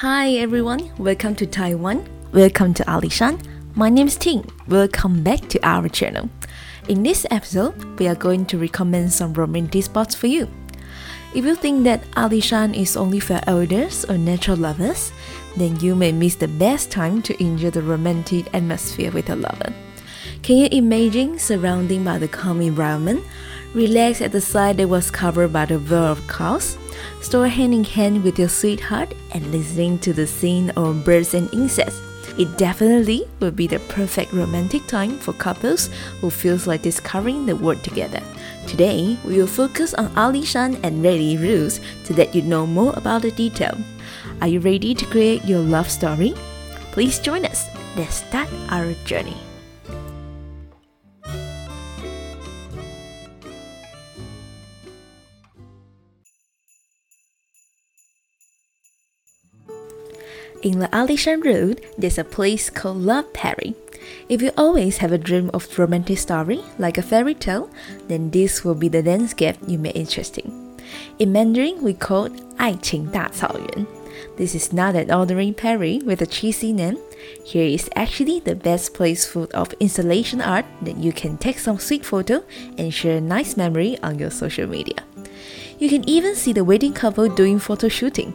Hi everyone, welcome to Taiwan. Welcome to Alishan. My name is Ting. Welcome back to our channel. In this episode, we are going to recommend some romantic spots for you. If you think that Alishan is only for elders or natural lovers, then you may miss the best time to enjoy the romantic atmosphere with a lover. Can you imagine surrounding by the calm environment, relax at the side that was covered by the veil of clouds, store hand in hand with your sweetheart, and listening to the scene of birds and insects? It definitely will be the perfect romantic time for couples who feels like discovering the world together. Today, we will focus on Ali Shan and Ruili Rules to let you know more about the detail. Are you ready to create your love story? Please join us. Let's start our journey. In La Alishan Road, there's a place called Love Prairie. If you always have a dream of romantic story, like a fairy tale, then this will be the landscape you may interesting. In Mandarin, we call it 爱情大草原. This is not an ordinary Prairie with a cheesy name. Here is actually the best place full of installation art that you can take some sweet photo and share a nice memory on your social media. You can even see the wedding couple doing photo shooting.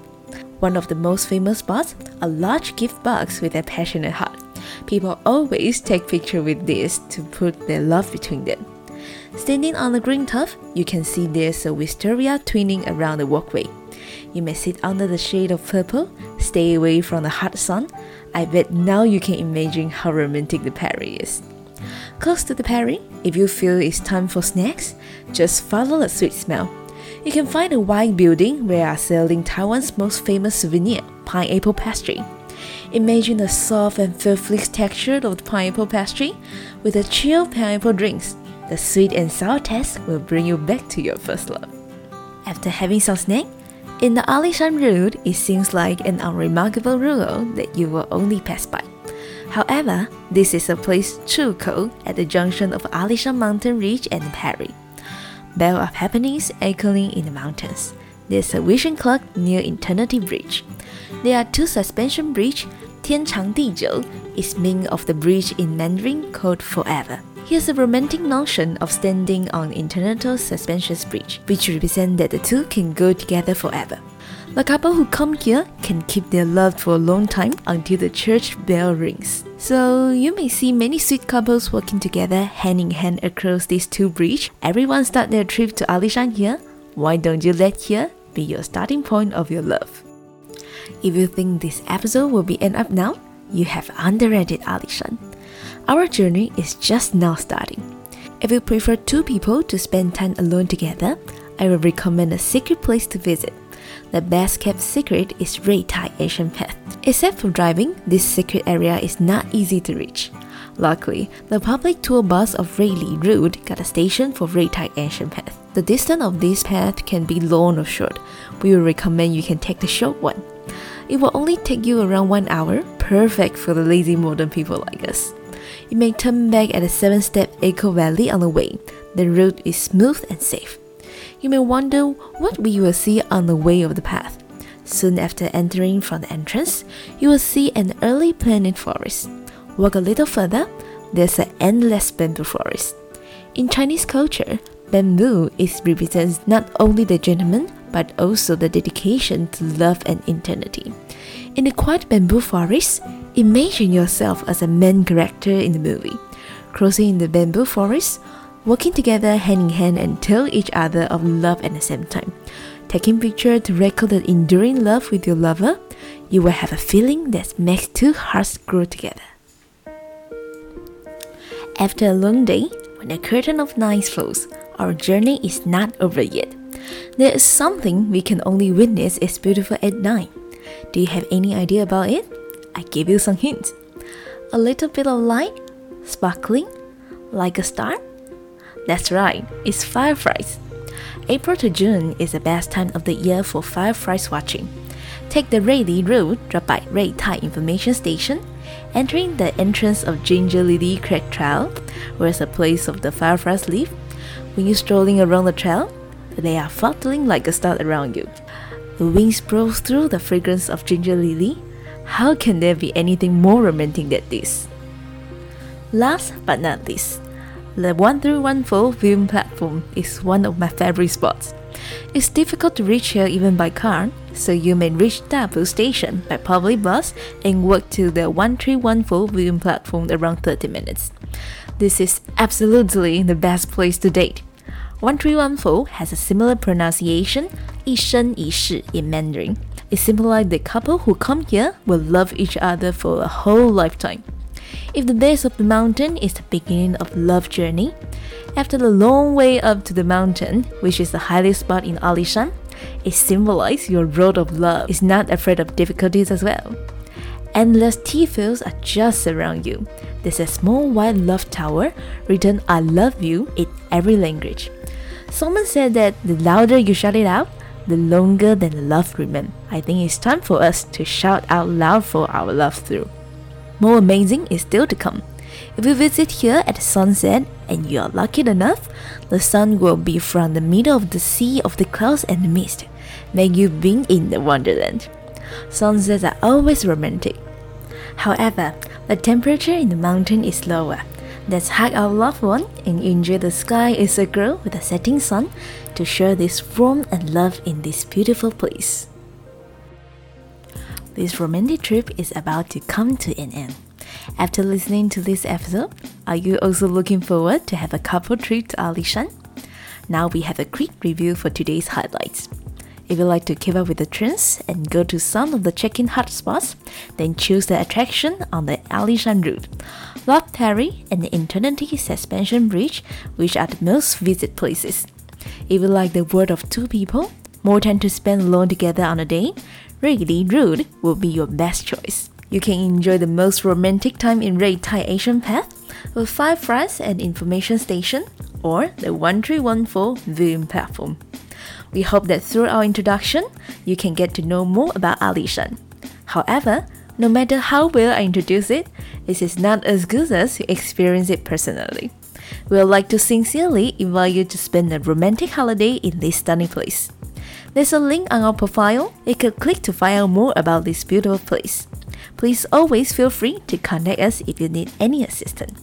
One of the most famous spots, a large gift box with a passionate heart. People always take picture with this to put their love between them. Standing on the green turf, you can see there's a wisteria twining around the walkway. You may sit under the shade of purple, stay away from the hot sun. I bet now you can imagine how romantic the Prairie is. Close to the Prairie, if you feel it's time for snacks, just follow the sweet smell you can find a white building where are selling Taiwan's most famous souvenir, pineapple pastry. Imagine the soft and fluffy texture of the pineapple pastry with the chill pineapple drinks. The sweet and sour taste will bring you back to your first love. After having some snack, in the Alishan Road, it seems like an unremarkable rural that you will only pass by. However, this is a place Chukou at the junction of Alishan Mountain Ridge and Perry Bell of Happenings Echoing in the Mountains. There's a vision clock near Eternity Bridge. There are two suspension bridge. Tianchang Dijiu is meaning of the bridge in Mandarin called Forever. Here's a romantic notion of standing on Internal Suspension Bridge, which represents that the two can go together forever. The couple who come here can keep their love for a long time until the church bell rings. So you may see many sweet couples working together hand in hand across these two bridges. Everyone start their trip to Alishan here. Why don't you let here be your starting point of your love? If you think this episode will be end up now, you have underrated Alishan. Our journey is just now starting. If you prefer two people to spend time alone together, I will recommend a secret place to visit. The best kept secret is Ruitai Ancient Path. Except for driving, this secret area is not easy to reach. Luckily, the public tour bus of Ruili Road got a station for Ruitai Ancient Path. The distance of this path can be long or short. We will recommend you can take the short one. It will only take you around one hour, perfect for the lazy modern people like us. You may turn back at a 7 step Echo Valley on the way. The road is smooth and safe you may wonder what we will see on the way of the path. Soon after entering from the entrance, you will see an early planted forest. Walk a little further, there's an endless bamboo forest. In Chinese culture, bamboo is represents not only the gentleman but also the dedication to love and eternity. In the quiet bamboo forest, imagine yourself as a main character in the movie. Crossing the bamboo forest, working together hand in hand and tell each other of love at the same time. Taking picture to record the enduring love with your lover, you will have a feeling that makes two hearts grow together. After a long day, when the curtain of night falls, our journey is not over yet. There is something we can only witness is beautiful at night. Do you have any idea about it? I give you some hints. A little bit of light, sparkling, like a star, that's right, it's fireflies. April to June is the best time of the year for fireflies watching. Take the Ruili Road, drop by Ruitai Information Station, entering the entrance of Ginger Lily Creek Trail, where the place of the fireflies live. When you're strolling around the trail, they are fluttering like a star around you. The winds blow through the fragrance of ginger lily. How can there be anything more romantic than this? Last but not least, the 1314 viewing platform is one of my favorite spots. It's difficult to reach here even by car, so you may reach Dapu station by public bus and walk to the 1314 viewing platform around 30 minutes. This is absolutely the best place to date. 1314 has a similar pronunciation, 一生一世 in Mandarin. It symbolizes the couple who come here will love each other for a whole lifetime. If the base of the mountain is the beginning of love journey, after the long way up to the mountain, which is the highest spot in Alishan, it symbolizes your road of love is not afraid of difficulties as well. Endless tea fields are just around you. There's a small white love tower written I love you in every language. Someone said that the louder you shout it out, the longer the love remains. I think it's time for us to shout out loud for our love through. More amazing is still to come. If you visit here at sunset and you are lucky enough, the sun will be from the middle of the sea of the clouds and mist, make you being in the wonderland. Sunsets are always romantic. However, the temperature in the mountain is lower. Let's hug our loved one and enjoy the sky is a girl with a setting sun to share this warmth and love in this beautiful place. This romantic trip is about to come to an end. After listening to this episode, are you also looking forward to have a couple trip to Alishan? Now we have a quick review for today's highlights. If you like to keep up with the trends and go to some of the check-in hotspots, then choose the attraction on the Alishan route. Loch Terry and the Eternity Suspension Bridge, which are the most visited places. If you like the word of two people, more time to spend alone together on a day, Raggedy Road will be your best choice. You can enjoy the most romantic time in Ruitai Ancient Path with five friends and information station or the 1314 viewing platform. We hope that through our introduction, you can get to know more about Alishan. However, no matter how well I introduce it, it is not as good as you experience it personally. We would like to sincerely invite you to spend a romantic holiday in this stunning place. There's a link on our profile. You can click to find out more about this beautiful place. Please always feel free to contact us if you need any assistance.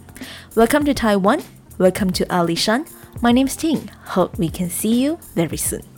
Welcome to Taiwan. Welcome to Alishan. My name is Ting. Hope we can see you very soon.